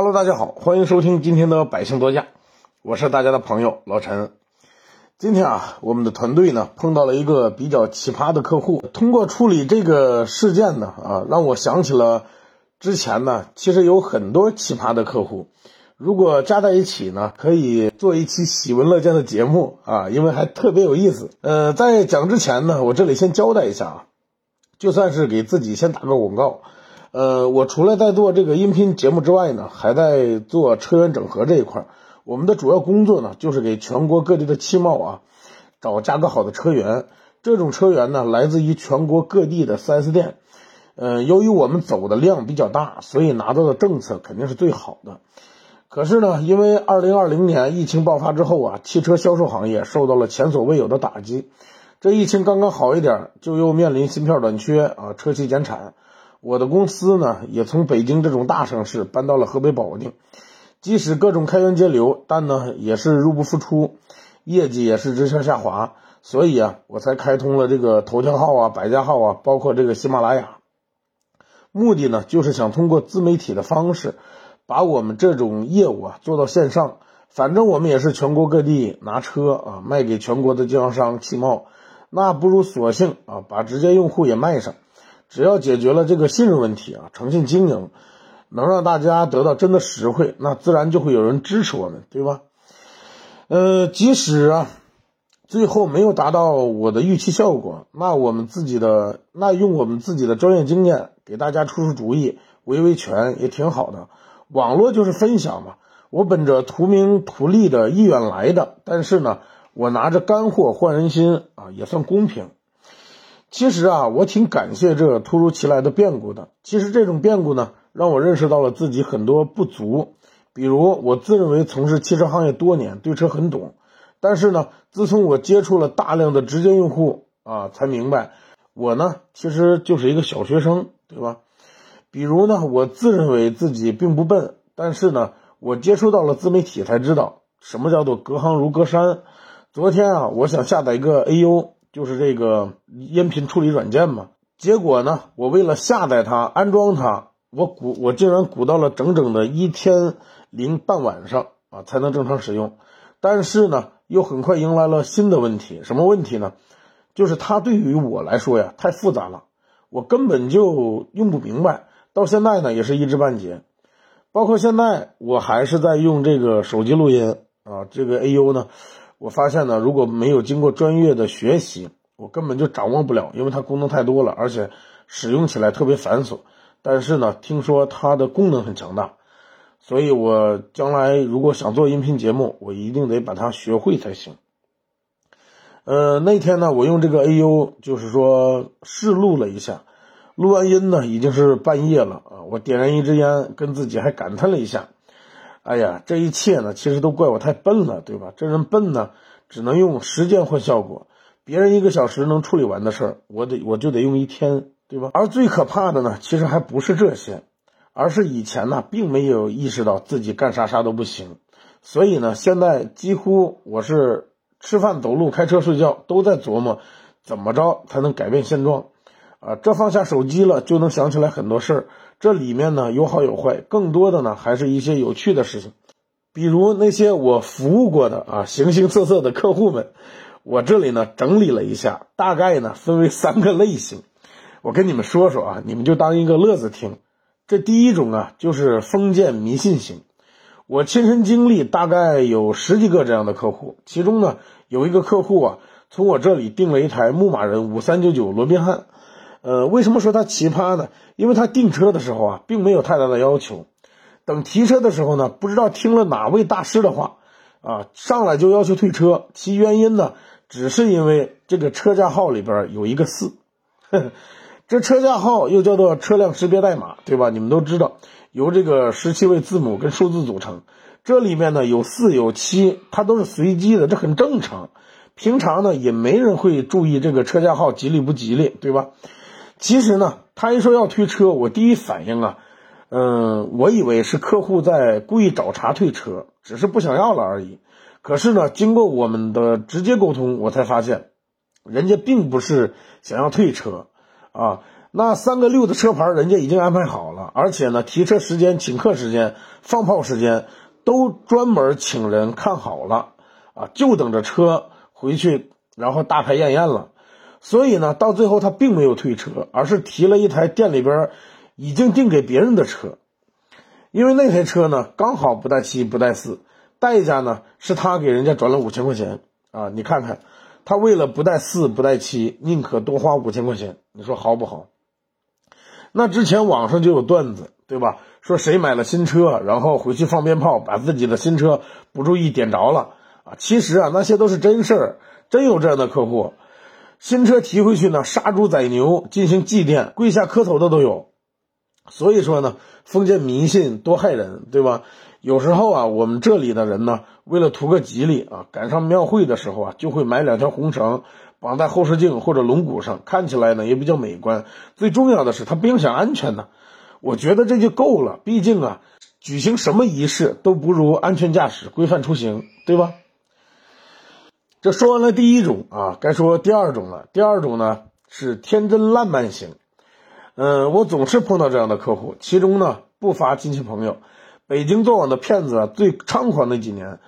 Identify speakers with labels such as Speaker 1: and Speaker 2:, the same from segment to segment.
Speaker 1: Hello，大家好，欢迎收听今天的百姓多价，我是大家的朋友老陈。今天啊，我们的团队呢碰到了一个比较奇葩的客户，通过处理这个事件呢，啊，让我想起了之前呢，其实有很多奇葩的客户，如果加在一起呢，可以做一期喜闻乐见的节目啊，因为还特别有意思。呃，在讲之前呢，我这里先交代一下啊，就算是给自己先打个广告。呃，我除了在做这个音频节目之外呢，还在做车源整合这一块。我们的主要工作呢，就是给全国各地的汽贸啊找价格好的车源。这种车源呢，来自于全国各地的 4S 店。呃，由于我们走的量比较大，所以拿到的政策肯定是最好的。可是呢，因为2020年疫情爆发之后啊，汽车销售行业受到了前所未有的打击。这疫情刚刚好一点，就又面临芯片短缺啊，车企减产。我的公司呢，也从北京这种大城市搬到了河北保定，即使各种开源节流，但呢也是入不敷出，业绩也是直线下滑，所以啊，我才开通了这个头条号啊、百家号啊，包括这个喜马拉雅，目的呢就是想通过自媒体的方式，把我们这种业务啊做到线上。反正我们也是全国各地拿车啊卖给全国的经销商、汽贸，那不如索性啊把直接用户也卖上。只要解决了这个信任问题啊，诚信经营，能让大家得到真的实惠，那自然就会有人支持我们，对吧？呃，即使啊，最后没有达到我的预期效果，那我们自己的那用我们自己的专业经验给大家出出主意，维维权也挺好的。网络就是分享嘛，我本着图名图利的意愿来的，但是呢，我拿着干货换人心啊，也算公平。其实啊，我挺感谢这突如其来的变故的。其实这种变故呢，让我认识到了自己很多不足。比如，我自认为从事汽车行业多年，对车很懂。但是呢，自从我接触了大量的直接用户啊，才明白，我呢其实就是一个小学生，对吧？比如呢，我自认为自己并不笨，但是呢，我接触到了自媒体才知道什么叫做隔行如隔山。昨天啊，我想下载一个 AU。就是这个音频处理软件嘛，结果呢，我为了下载它、安装它，我鼓我竟然鼓到了整整的一天零半晚上啊，才能正常使用。但是呢，又很快迎来了新的问题，什么问题呢？就是它对于我来说呀，太复杂了，我根本就用不明白。到现在呢，也是一知半解。包括现在我还是在用这个手机录音啊，这个 AU 呢。我发现呢，如果没有经过专业的学习，我根本就掌握不了，因为它功能太多了，而且使用起来特别繁琐。但是呢，听说它的功能很强大，所以我将来如果想做音频节目，我一定得把它学会才行。呃，那天呢，我用这个 AU，就是说试录了一下，录完音呢，已经是半夜了啊，我点燃一支烟，跟自己还感叹了一下。哎呀，这一切呢，其实都怪我太笨了，对吧？这人笨呢，只能用时间换效果。别人一个小时能处理完的事儿，我得我就得用一天，对吧？而最可怕的呢，其实还不是这些，而是以前呢，并没有意识到自己干啥啥都不行。所以呢，现在几乎我是吃饭、走路、开车、睡觉都在琢磨，怎么着才能改变现状。啊，这放下手机了，就能想起来很多事儿。这里面呢有好有坏，更多的呢还是一些有趣的事情，比如那些我服务过的啊形形色色的客户们，我这里呢整理了一下，大概呢分为三个类型，我跟你们说说啊，你们就当一个乐子听。这第一种啊就是封建迷信型，我亲身经历，大概有十几个这样的客户，其中呢有一个客户啊从我这里订了一台牧马人五三九九罗宾汉。呃，为什么说他奇葩呢？因为他订车的时候啊，并没有太大的要求，等提车的时候呢，不知道听了哪位大师的话，啊，上来就要求退车。其原因呢，只是因为这个车架号里边有一个四，这车架号又叫做车辆识别代码，对吧？你们都知道，由这个十七位字母跟数字组成，这里面呢有四有七，它都是随机的，这很正常。平常呢，也没人会注意这个车架号吉利不吉利，对吧？其实呢，他一说要退车，我第一反应啊，嗯，我以为是客户在故意找茬退车，只是不想要了而已。可是呢，经过我们的直接沟通，我才发现，人家并不是想要退车，啊，那三个六的车牌人家已经安排好了，而且呢，提车时间、请客时间、放炮时间都专门请人看好了啊，就等着车回去，然后大排宴宴了。所以呢，到最后他并没有退车，而是提了一台店里边已经订给别人的车，因为那台车呢刚好不带七不带四，代价呢是他给人家转了五千块钱啊！你看看，他为了不带四不带七，宁可多花五千块钱，你说好不好？那之前网上就有段子，对吧？说谁买了新车，然后回去放鞭炮，把自己的新车不注意点着了啊！其实啊，那些都是真事儿，真有这样的客户。新车提回去呢，杀猪宰牛进行祭奠，跪下磕头的都有。所以说呢，封建迷信多害人，对吧？有时候啊，我们这里的人呢，为了图个吉利啊，赶上庙会的时候啊，就会买两条红绳绑在后视镜或者龙骨上，看起来呢也比较美观。最重要的是，它不影响安全呢。我觉得这就够了，毕竟啊，举行什么仪式都不如安全驾驶、规范出行，对吧？这说完了第一种啊，该说第二种了。第二种呢是天真烂漫型，嗯，我总是碰到这样的客户，其中呢不乏亲戚朋友。北京做网的骗子啊最猖狂的几年，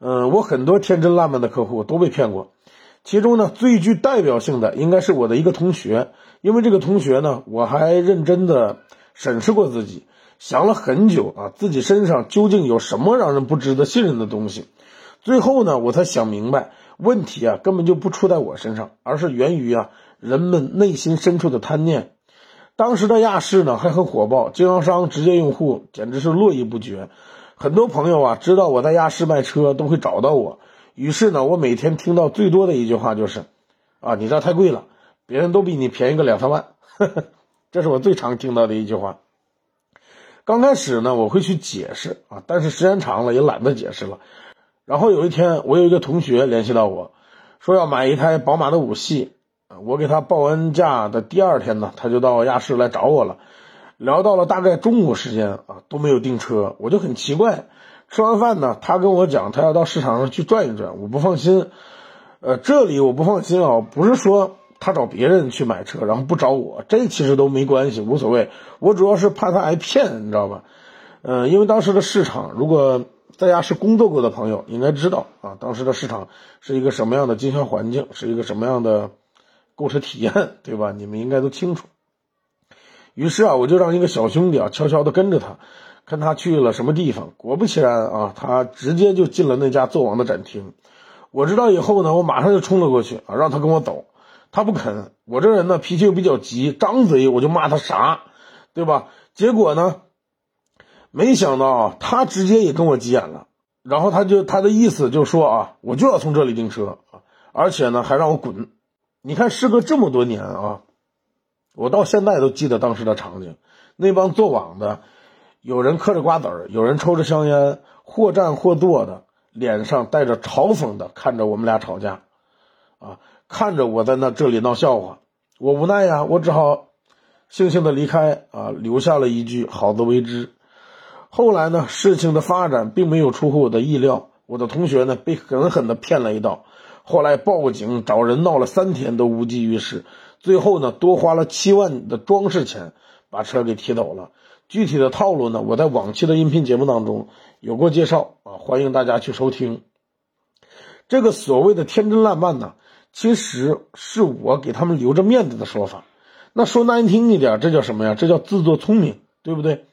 Speaker 1: 嗯，我很多天真烂漫的客户都被骗过。其中呢最具代表性的应该是我的一个同学，因为这个同学呢我还认真的审视过自己，想了很久啊，自己身上究竟有什么让人不值得信任的东西。最后呢我才想明白。问题啊，根本就不出在我身上，而是源于啊人们内心深处的贪念。当时的亚视呢还很火爆，经销商、直接用户简直是络绎不绝。很多朋友啊知道我在亚视卖车，都会找到我。于是呢，我每天听到最多的一句话就是：“啊，你这太贵了，别人都比你便宜个两三万。”这是我最常听到的一句话。刚开始呢，我会去解释啊，但是时间长了也懒得解释了。然后有一天，我有一个同学联系到我，说要买一台宝马的五系。我给他报完价的第二天呢，他就到亚视来找我了。聊到了大概中午时间啊，都没有订车，我就很奇怪。吃完饭呢，他跟我讲他要到市场上去转一转，我不放心。呃，这里我不放心啊，不是说他找别人去买车，然后不找我，这其实都没关系，无所谓。我主要是怕他挨骗，你知道吧？嗯，因为当时的市场如果。在家是工作过的朋友应该知道啊，当时的市场是一个什么样的经销环境，是一个什么样的购车体验，对吧？你们应该都清楚。于是啊，我就让一个小兄弟啊悄悄的跟着他，看他去了什么地方。果不其然啊，他直接就进了那家做网的展厅。我知道以后呢，我马上就冲了过去啊，让他跟我走。他不肯，我这人呢脾气又比较急，张嘴我就骂他傻，对吧？结果呢？没想到，他直接也跟我急眼了，然后他就他的意思就说啊，我就要从这里订车啊，而且呢还让我滚。你看，时隔这么多年啊，我到现在都记得当时的场景。那帮做网的，有人嗑着瓜子儿，有人抽着香烟，或站或坐的，脸上带着嘲讽的看着我们俩吵架，啊，看着我在那这里闹笑话。我无奈呀，我只好悻悻的离开啊，留下了一句好自为之。后来呢，事情的发展并没有出乎我的意料，我的同学呢被狠狠的骗了一道。后来报警找人闹了三天都无济于事，最后呢多花了七万的装饰钱把车给提走了。具体的套路呢，我在往期的音频节目当中有过介绍啊，欢迎大家去收听。这个所谓的天真烂漫呢，其实是我给他们留着面子的说法。那说难听一点，这叫什么呀？这叫自作聪明，对不对？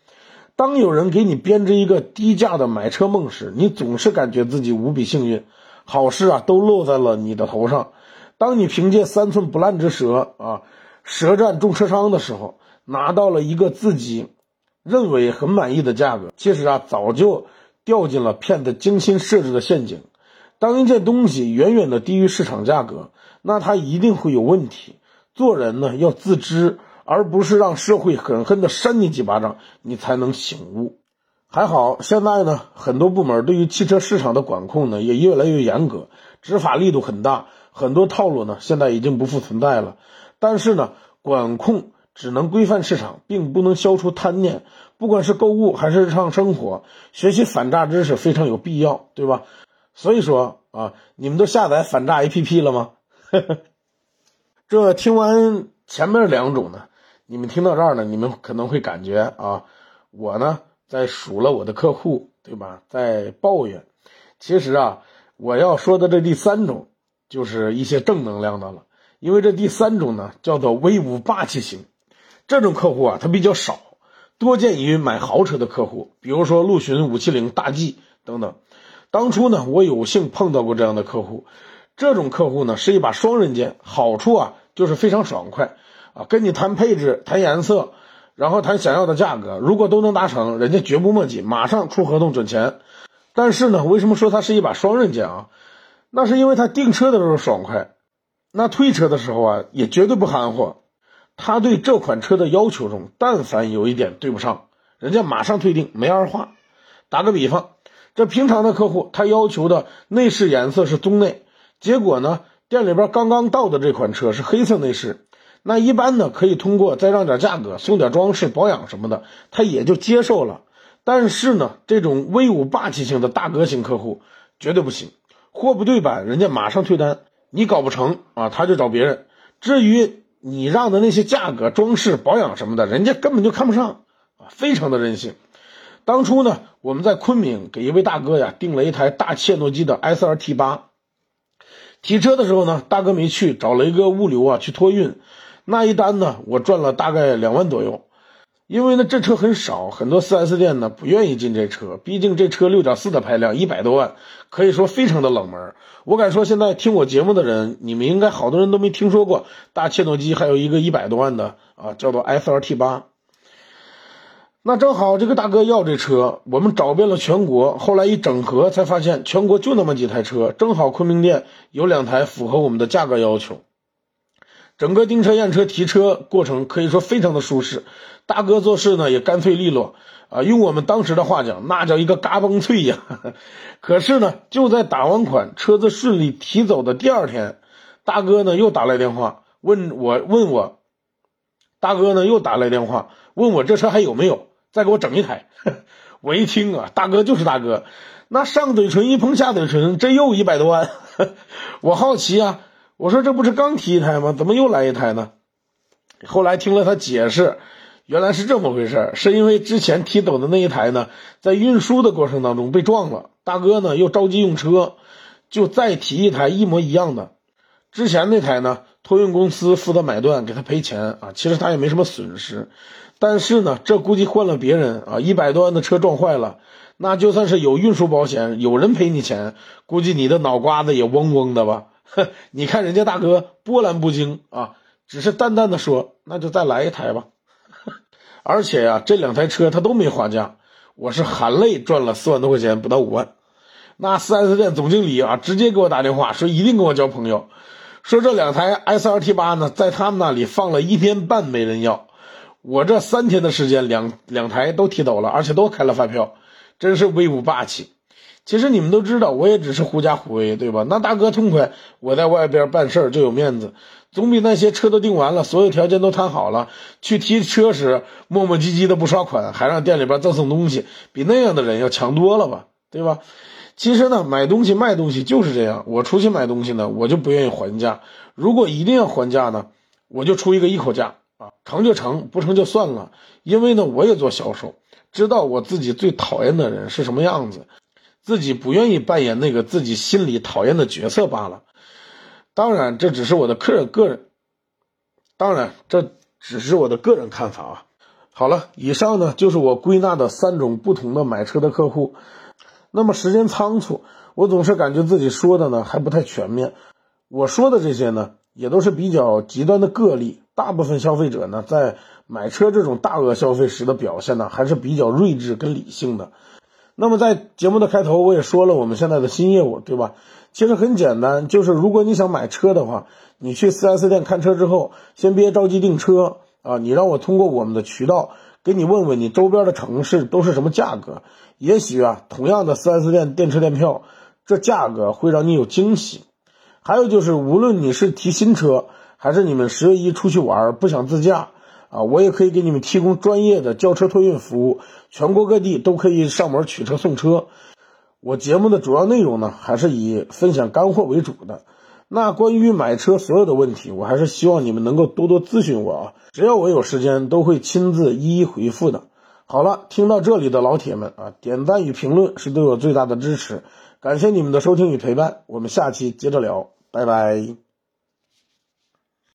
Speaker 1: 当有人给你编织一个低价的买车梦时，你总是感觉自己无比幸运，好事啊都落在了你的头上。当你凭借三寸不烂之舌啊，舌战众车商的时候，拿到了一个自己认为很满意的价格，其实啊早就掉进了骗子精心设置的陷阱。当一件东西远远的低于市场价格，那它一定会有问题。做人呢要自知。而不是让社会狠狠的扇你几巴掌，你才能醒悟。还好，现在呢，很多部门对于汽车市场的管控呢也越来越严格，执法力度很大，很多套路呢现在已经不复存在了。但是呢，管控只能规范市场，并不能消除贪念。不管是购物还是日常生活，学习反诈知识非常有必要，对吧？所以说啊，你们都下载反诈 APP 了吗？这听完前面两种呢？你们听到这儿呢，你们可能会感觉啊，我呢在数了我的客户，对吧？在抱怨。其实啊，我要说的这第三种，就是一些正能量的了。因为这第三种呢，叫做威武霸气型。这种客户啊，他比较少，多见于买豪车的客户，比如说陆巡、五七零、大 G 等等。当初呢，我有幸碰到过这样的客户。这种客户呢，是一把双刃剑，好处啊就是非常爽快啊，跟你谈配置、谈颜色，然后谈想要的价格，如果都能达成，人家绝不墨迹，马上出合同准钱。但是呢，为什么说它是一把双刃剑啊？那是因为他订车的时候爽快，那退车的时候啊也绝对不含糊。他对这款车的要求中，但凡有一点对不上，人家马上退订，没二话。打个比方，这平常的客户他要求的内饰颜色是棕内。结果呢，店里边刚刚到的这款车是黑色内饰，那一般呢可以通过再让点价格送点装饰保养什么的，他也就接受了。但是呢，这种威武霸气型的大哥型客户绝对不行，货不对版，人家马上退单，你搞不成啊，他就找别人。至于你让的那些价格、装饰、保养什么的，人家根本就看不上啊，非常的任性。当初呢，我们在昆明给一位大哥呀订了一台大切诺基的 S 二 T 八。提车的时候呢，大哥没去，找了一个物流啊去托运，那一单呢，我赚了大概两万左右。因为呢，这车很少，很多 4S 店呢不愿意进这车，毕竟这车6.4的排量，一百多万，可以说非常的冷门。我敢说，现在听我节目的人，你们应该好多人都没听说过大切诺基还有一个一百多万的啊，叫做 SRT 八。那正好，这个大哥要这车，我们找遍了全国，后来一整合才发现，全国就那么几台车，正好昆明店有两台符合我们的价格要求。整个订车、验车、提车过程可以说非常的舒适，大哥做事呢也干脆利落啊，用我们当时的话讲，那叫一个嘎嘣脆呀。可是呢，就在打完款、车子顺利提走的第二天，大哥呢又打来电话问我，问我，大哥呢又打来电话问我这车还有没有。再给我整一台，我一听啊，大哥就是大哥，那上嘴唇一碰下嘴唇，这又一百多万，我好奇啊，我说这不是刚提一台吗？怎么又来一台呢？后来听了他解释，原来是这么回事是因为之前提走的那一台呢，在运输的过程当中被撞了，大哥呢又着急用车，就再提一台一模一样的，之前那台呢，托运公司负责买断给他赔钱啊，其实他也没什么损失。但是呢，这估计换了别人啊，一百多万的车撞坏了，那就算是有运输保险，有人赔你钱，估计你的脑瓜子也嗡嗡的吧？哼，你看人家大哥波澜不惊啊，只是淡淡的说：“那就再来一台吧。”而且呀，这两台车他都没划价，我是含泪赚了四万多块钱，不到五万。那 4S 店总经理啊，直接给我打电话说一定跟我交朋友，说这两台 S R T 八呢，在他们那里放了一天半没人要。我这三天的时间，两两台都提走了，而且都开了发票，真是威武霸气。其实你们都知道，我也只是狐假虎威，对吧？那大哥痛快，我在外边办事儿就有面子，总比那些车都订完了，所有条件都谈好了，去提车时磨磨唧唧的不刷款，还让店里边赠送东西，比那样的人要强多了吧，对吧？其实呢，买东西卖东西就是这样，我出去买东西呢，我就不愿意还价，如果一定要还价呢，我就出一个一口价啊。成就成，不成就算了。因为呢，我也做销售，知道我自己最讨厌的人是什么样子，自己不愿意扮演那个自己心里讨厌的角色罢了。当然，这只是我的个人个人，当然这只是我的个人看法啊。好了，以上呢就是我归纳的三种不同的买车的客户。那么时间仓促，我总是感觉自己说的呢还不太全面。我说的这些呢，也都是比较极端的个例。大部分消费者呢，在买车这种大额消费时的表现呢，还是比较睿智跟理性的。那么在节目的开头，我也说了我们现在的新业务，对吧？其实很简单，就是如果你想买车的话，你去 4S 店看车之后，先别着急订车啊，你让我通过我们的渠道给你问问你周边的城市都是什么价格。也许啊，同样的 4S 店电车电票，这价格会让你有惊喜。还有就是，无论你是提新车，还是你们十月一出去玩不想自驾啊？我也可以给你们提供专业的轿车托运服务，全国各地都可以上门取车送车。我节目的主要内容呢，还是以分享干货为主的。那关于买车所有的问题，我还是希望你们能够多多咨询我啊，只要我有时间，都会亲自一一回复的。好了，听到这里的老铁们啊，点赞与评论是对我最大的支持，感谢你们的收听与陪伴，我们下期接着聊，拜拜。